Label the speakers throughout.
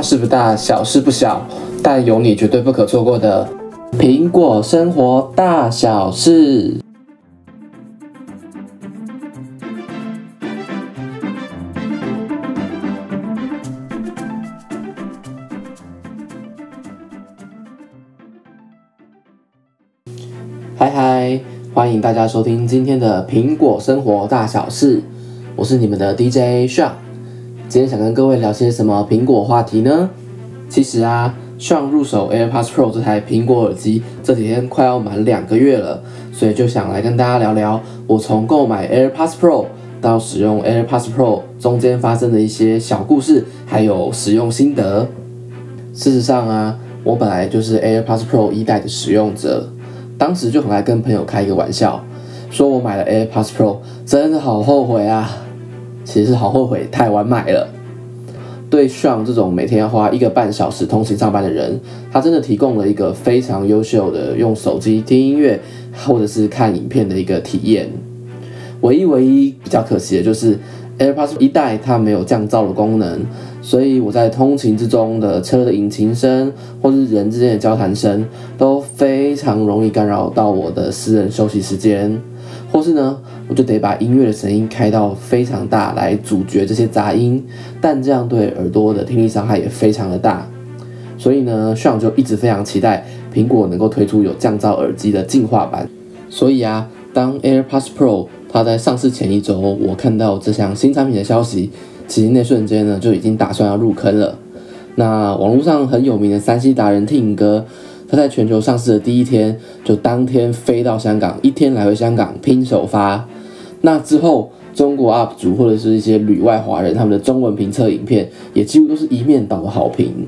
Speaker 1: 大事不大，小事不小，但有你绝对不可错过的苹果生活大小事。嗨嗨，欢迎大家收听今天的苹果生活大小事，我是你们的 DJ Sean。今天想跟各位聊些什么苹果话题呢？其实啊上入手 AirPods Pro 这台苹果耳机这几天快要满两个月了，所以就想来跟大家聊聊我从购买 AirPods Pro 到使用 AirPods Pro 中间发生的一些小故事，还有使用心得。事实上啊，我本来就是 AirPods Pro 一代的使用者，当时就很爱跟朋友开一个玩笑，说我买了 AirPods Pro 真的好后悔啊。其实好后悔太晚买了。对 Sean 这种每天要花一个半小时通勤上班的人，他真的提供了一个非常优秀的用手机听音乐或者是看影片的一个体验。唯一唯一比较可惜的就是 AirPods 一代它没有降噪的功能，所以我在通勤之中的车的引擎声或是人之间的交谈声都非常容易干扰到我的私人休息时间。或是呢，我就得把音乐的声音开到非常大来阻绝这些杂音，但这样对耳朵的听力伤害也非常的大。所以呢，Sean 就一直非常期待苹果能够推出有降噪耳机的进化版。所以啊，当 AirPods Pro 它在上市前一周，我看到这项新产品的消息，其实那瞬间呢就已经打算要入坑了。那网络上很有名的三 C 达人 Tim 哥。他在全球上市的第一天，就当天飞到香港，一天来回香港拼首发。那之后，中国 UP 主或者是一些旅外华人，他们的中文评测影片也几乎都是一面倒的好评。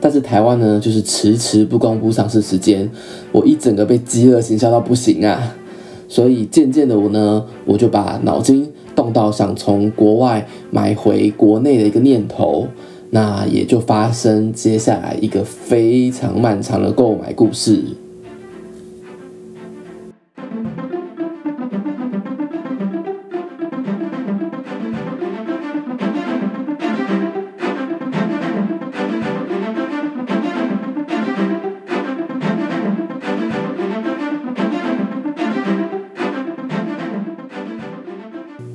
Speaker 1: 但是台湾呢，就是迟迟不公布上市时间，我一整个被饥饿行销到不行啊！所以渐渐的我呢，我就把脑筋动到想从国外买回国内的一个念头。那也就发生接下来一个非常漫长的购买故事。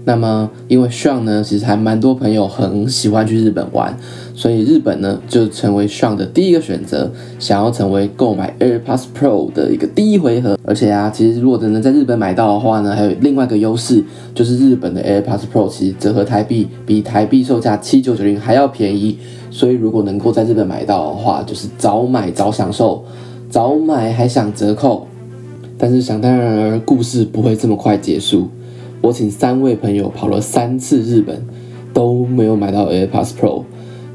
Speaker 1: 那么，因为 Sean 呢，其实还蛮多朋友很喜欢去日本玩，所以日本呢就成为 Sean 的第一个选择，想要成为购买 AirPods Pro 的一个第一回合。而且啊，其实如果能在日本买到的话呢，还有另外一个优势，就是日本的 AirPods Pro 其实折合台币比台币售价七九九零还要便宜。所以如果能够在日本买到的话，就是早买早享受，早买还享折扣。但是想当然而故事不会这么快结束。我请三位朋友跑了三次日本，都没有买到 AirPods Pro，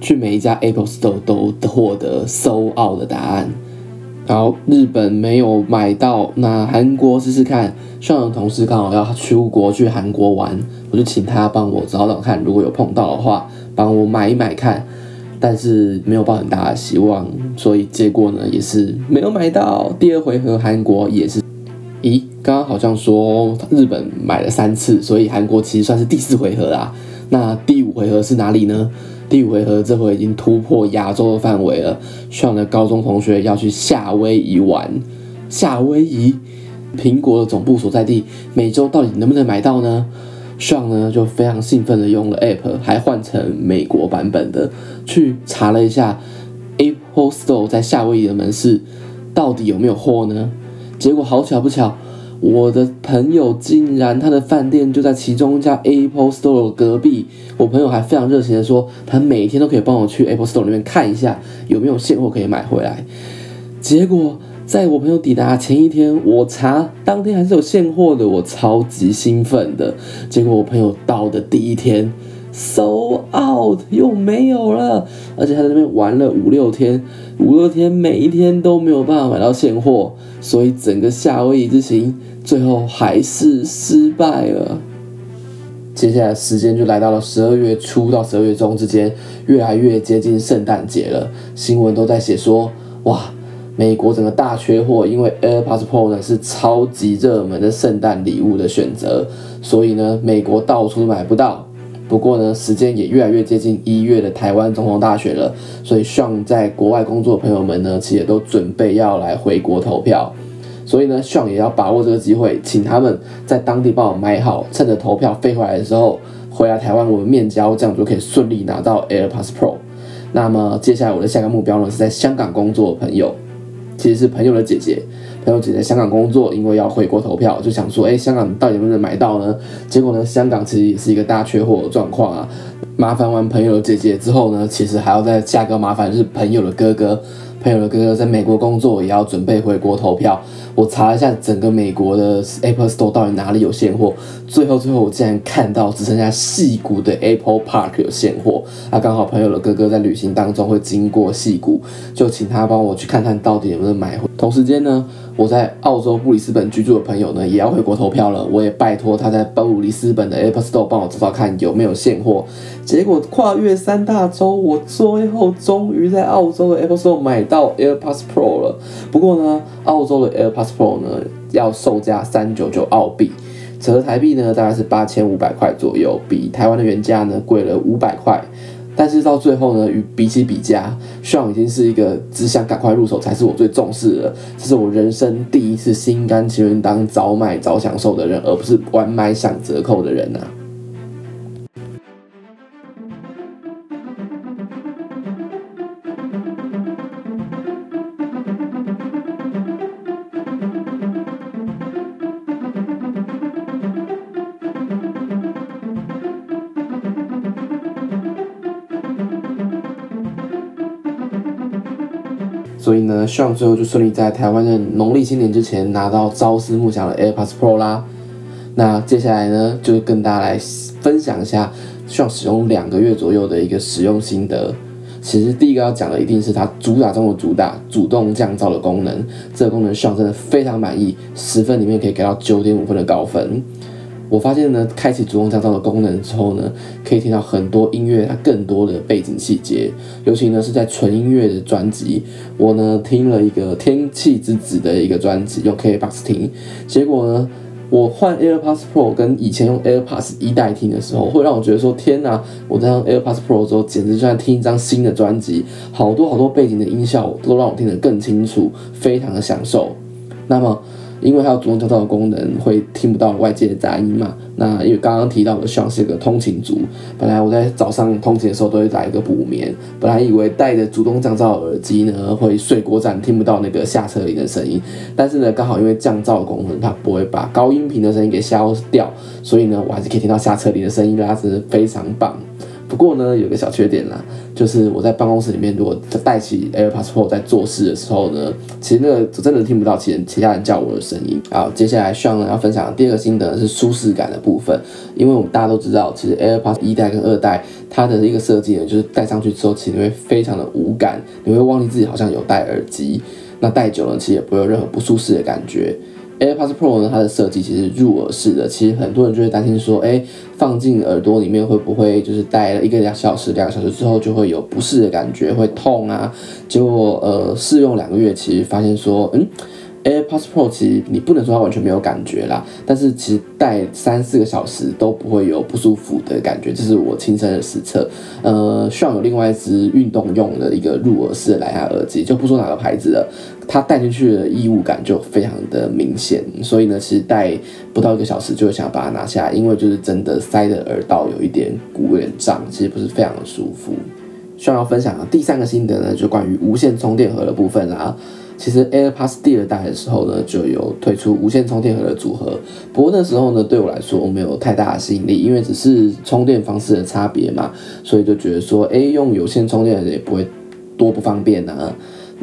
Speaker 1: 去每一家 Apple Store 都获得 so out 的答案。然后日本没有买到，那韩国试试看。Sean 的同事刚好要出国去韩国玩，我就请他帮我找找看，如果有碰到的话，帮我买一买看。但是没有抱很大的希望，所以结果呢也是没有买到。第二回合韩国也是。咦，刚刚好像说日本买了三次，所以韩国其实算是第四回合啦。那第五回合是哪里呢？第五回合这回已经突破亚洲的范围了。Sean 的高中同学要去夏威夷玩，夏威夷苹果的总部所在地，每周到底能不能买到呢？Sean 呢就非常兴奋的用了 App，还换成美国版本的，去查了一下 Apple Store 在夏威夷的门市到底有没有货呢？结果好巧不巧，我的朋友竟然他的饭店就在其中一家 Apple Store 隔壁。我朋友还非常热情的说，他每天都可以帮我去 Apple Store 里面看一下有没有现货可以买回来。结果在我朋友抵达前一天，我查当天还是有现货的，我超级兴奋的。结果我朋友到的第一天。，so out 又没有了，而且他在那边玩了五六天，五六天每一天都没有办法买到现货，所以整个夏威夷之行最后还是失败了。接下来时间就来到了十二月初到十二月中之间，越来越接近圣诞节了，新闻都在写说，哇，美国整个大缺货，因为 AirPods Pro 呢是超级热门的圣诞礼物的选择，所以呢，美国到处都买不到。不过呢，时间也越来越接近一月的台湾总统大选了，所以希望在国外工作的朋友们呢，其实也都准备要来回国投票。所以呢，Sean 也要把握这个机会，请他们在当地帮我买好，趁着投票飞回来的时候，回来台湾我们面交，这样就可以顺利拿到 AirPods Pro。那么接下来我的下个目标呢，是在香港工作的朋友，其实是朋友的姐姐。朋友姐姐香港工作，因为要回国投票，就想说，哎，香港到底能不能买到呢？结果呢，香港其实也是一个大缺货的状况啊。麻烦完朋友的姐姐之后呢，其实还要再下个麻烦，是朋友的哥哥。朋友的哥哥在美国工作，也要准备回国投票。我查了一下整个美国的 Apple Store 到底哪里有现货，最后最后我竟然看到只剩下矽谷的 Apple Park 有现货。那刚好朋友的哥哥在旅行当中会经过矽谷，就请他帮我去看看到底能不能买。同时间呢，我在澳洲布里斯本居住的朋友呢，也要回国投票了。我也拜托他在布里斯本的 Apple Store 帮我找找看有没有现货。结果跨越三大洲，我最后终于在澳洲的 Apple Store 买到 AirPods Pro 了。不过呢，澳洲的 AirPods Pro 呢要售价三九九澳币，折合台币呢大概是八千五百块左右，比台湾的原价呢贵了五百块。但是到最后呢，与比起比价，Sean 已经是一个只想赶快入手才是我最重视的。这是我人生第一次心甘情愿当早买早享受的人，而不是晚买享折扣的人呐、啊。所以呢希望最后就顺利在台湾的农历新年之前拿到朝思暮想的 AirPods Pro 啦。那接下来呢，就跟大家来分享一下希望使用两个月左右的一个使用心得。其实第一个要讲的一定是它主打中的主打，主动降噪的功能。这个功能上真的非常满意，十分里面可以给到九点五分的高分。我发现呢，开启主动降噪的功能之后呢，可以听到很多音乐，它更多的背景细节，尤其呢是在纯音乐的专辑，我呢听了一个《天气之子》的一个专辑，用 KKBOX 听，结果呢，我换 AirPods Pro 跟以前用 AirPods 一代听的时候，会让我觉得说，天哪，我在用 AirPods Pro 之后，简直就像听一张新的专辑，好多好多背景的音效都让我听得更清楚，非常的享受。那么。因为它有主动降噪的功能，会听不到外界的杂音嘛。那因为刚刚提到的像是个通勤族，本来我在早上通勤的时候都会来一个补眠。本来以为戴着主动降噪耳机呢，会睡过站，听不到那个下车铃的声音。但是呢，刚好因为降噪功能，它不会把高音频的声音给消掉，所以呢，我还是可以听到下车铃的声音，它是非常棒。不过呢，有个小缺点啦，就是我在办公室里面，如果戴起 AirPods Pro 在做事的时候呢，其实那个真的听不到其其他人叫我的声音。好，接下来 Sean 呢要分享的第二个心得是舒适感的部分，因为我们大家都知道，其实 AirPods 一代跟二代它的一个设计呢，就是戴上去之后，其实你会非常的无感，你会忘记自己好像有戴耳机，那戴久了其实也不会有任何不舒适的感觉。AirPods Pro 呢，它的设计其实入耳式的，其实很多人就会担心说，哎，放进耳朵里面会不会就是戴了一个两小时、两个小时之后就会有不适的感觉，会痛啊？结果呃，试用两个月，其实发现说，嗯。AirPods Pro 其实你不能说它完全没有感觉啦，但是其实戴三四个小时都不会有不舒服的感觉，这是我亲身的实测。呃需要有另外一只运动用的一个入耳式蓝牙耳机，就不说哪个牌子了，它戴进去的异物感就非常的明显，所以呢，其实戴不到一个小时就会想把它拿下，因为就是真的塞的耳道有一点鼓，有点胀，其实不是非常的舒服。需要分享的第三个心得呢，就关于无线充电盒的部分啦。其实 AirPods 第二代的时候呢，就有推出无线充电盒的组合。不过那时候呢，对我来说我没有太大的吸引力，因为只是充电方式的差别嘛，所以就觉得说，哎，用有线充电的也不会多不方便啊。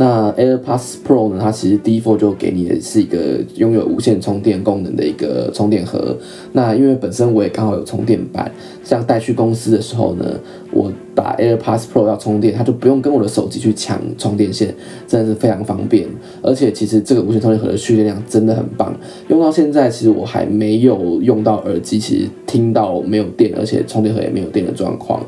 Speaker 1: 那 AirPods Pro 呢，它其实 default 就给你的是一个拥有无线充电功能的一个充电盒。那因为本身我也刚好有充电板，像带去公司的时候呢，我把 AirPods Pro 要充电，它就不用跟我的手机去抢充电线，真的是非常方便。而且其实这个无线充电盒的蓄电量真的很棒，用到现在其实我还没有用到耳机，其实听到没有电，而且充电盒也没有电的状况。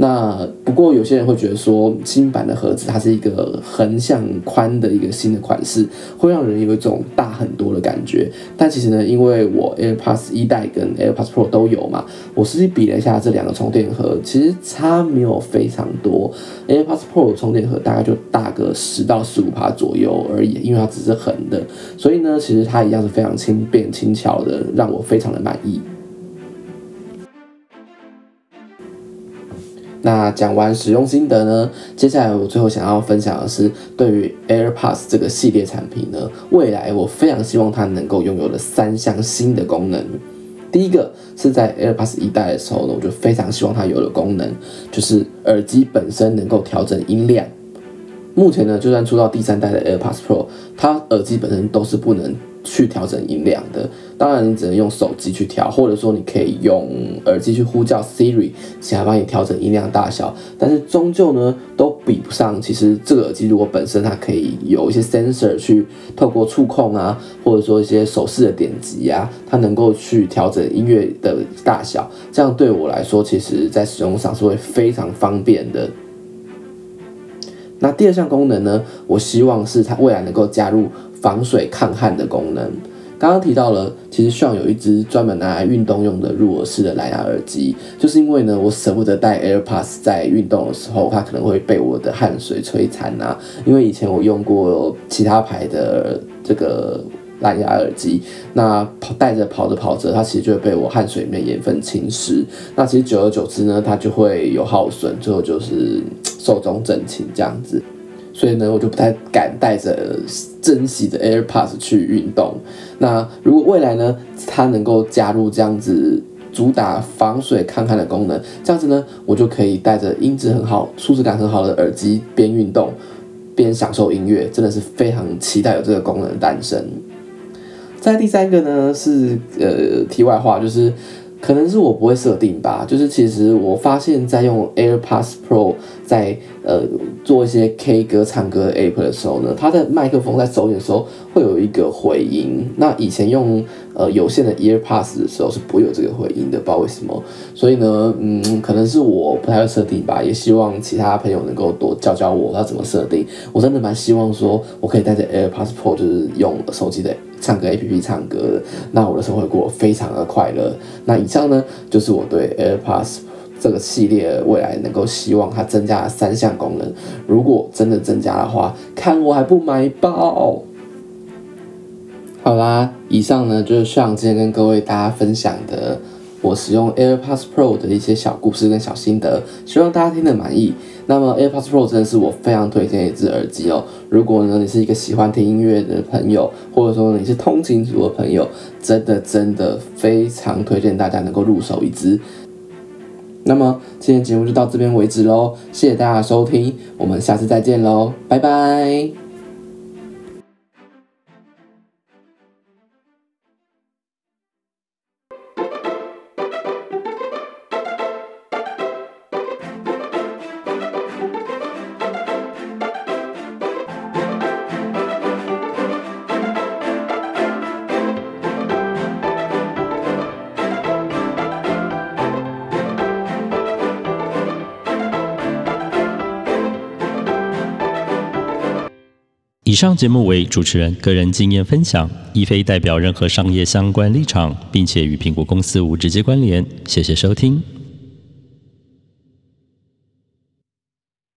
Speaker 1: 那不过有些人会觉得说，新版的盒子它是一个横向宽的一个新的款式，会让人有一种大很多的感觉。但其实呢，因为我 AirPods 一代跟 AirPods Pro 都有嘛，我实际比了一下这两个充电盒，其实差没有非常多。AirPods Pro 的充电盒大概就大个十到十五帕左右而已，因为它只是横的，所以呢，其实它一样是非常轻便轻巧的，让我非常的满意。那讲完使用心得呢，接下来我最后想要分享的是，对于 AirPods 这个系列产品呢，未来我非常希望它能够拥有的三项新的功能。第一个是在 AirPods 一代的时候呢，我就非常希望它有的功能，就是耳机本身能够调整音量。目前呢，就算出到第三代的 AirPods Pro，它耳机本身都是不能。去调整音量的，当然你只能用手机去调，或者说你可以用耳机去呼叫 Siri，想要帮你调整音量大小。但是终究呢，都比不上。其实这个耳机如果本身它可以有一些 sensor 去透过触控啊，或者说一些手势的点击啊，它能够去调整音乐的大小。这样对我来说，其实在使用上是会非常方便的。那第二项功能呢，我希望是它未来能够加入。防水抗汗的功能，刚刚提到了，其实炫有一支专门拿来运动用的入耳式的蓝牙耳机，就是因为呢，我舍不得戴 AirPods 在运动的时候，它可能会被我的汗水摧残啊。因为以前我用过其他牌的这个蓝牙耳机，那跑戴着跑着跑着，它其实就会被我汗水里面盐分侵蚀。那其实久而久之呢，它就会有耗损，最后就是寿终正寝这样子。所以呢，我就不太敢带着珍惜的 AirPods 去运动。那如果未来呢，它能够加入这样子主打防水抗汗的功能，这样子呢，我就可以带着音质很好、舒适感很好的耳机边运动边享受音乐，真的是非常期待有这个功能诞生。再第三个呢，是呃题外话，就是。可能是我不会设定吧，就是其实我发现，在用 AirPods Pro 在呃做一些 K 歌唱歌的 App 的时候呢，它的麦克风在走远的时候会有一个回音。那以前用呃有线的 AirPods 的时候是不会有这个回音的，不知道为什么。所以呢，嗯，可能是我不太会设定吧，也希望其他朋友能够多教教我要怎么设定。我真的蛮希望说我可以带着 AirPods Pro 就是用手机的。唱歌 APP 唱歌，那我的生活过非常的快乐。那以上呢，就是我对 AirPods 这个系列未来能够希望它增加的三项功能。如果真的增加的话，看我还不买爆！好啦，以上呢就是上今天跟各位大家分享的。我使用 AirPods Pro 的一些小故事跟小心得，希望大家听得满意。那么 AirPods Pro 真的是我非常推荐一只耳机哦。如果呢你是一个喜欢听音乐的朋友，或者说你是通勤族的朋友，真的真的非常推荐大家能够入手一只。那么今天节目就到这边为止喽，谢谢大家收听，我们下次再见喽，拜拜。
Speaker 2: 以上节目为主持人个人经验分享，亦非代表任何商业相关立场，并且与苹果公司无直接关联。谢谢收听。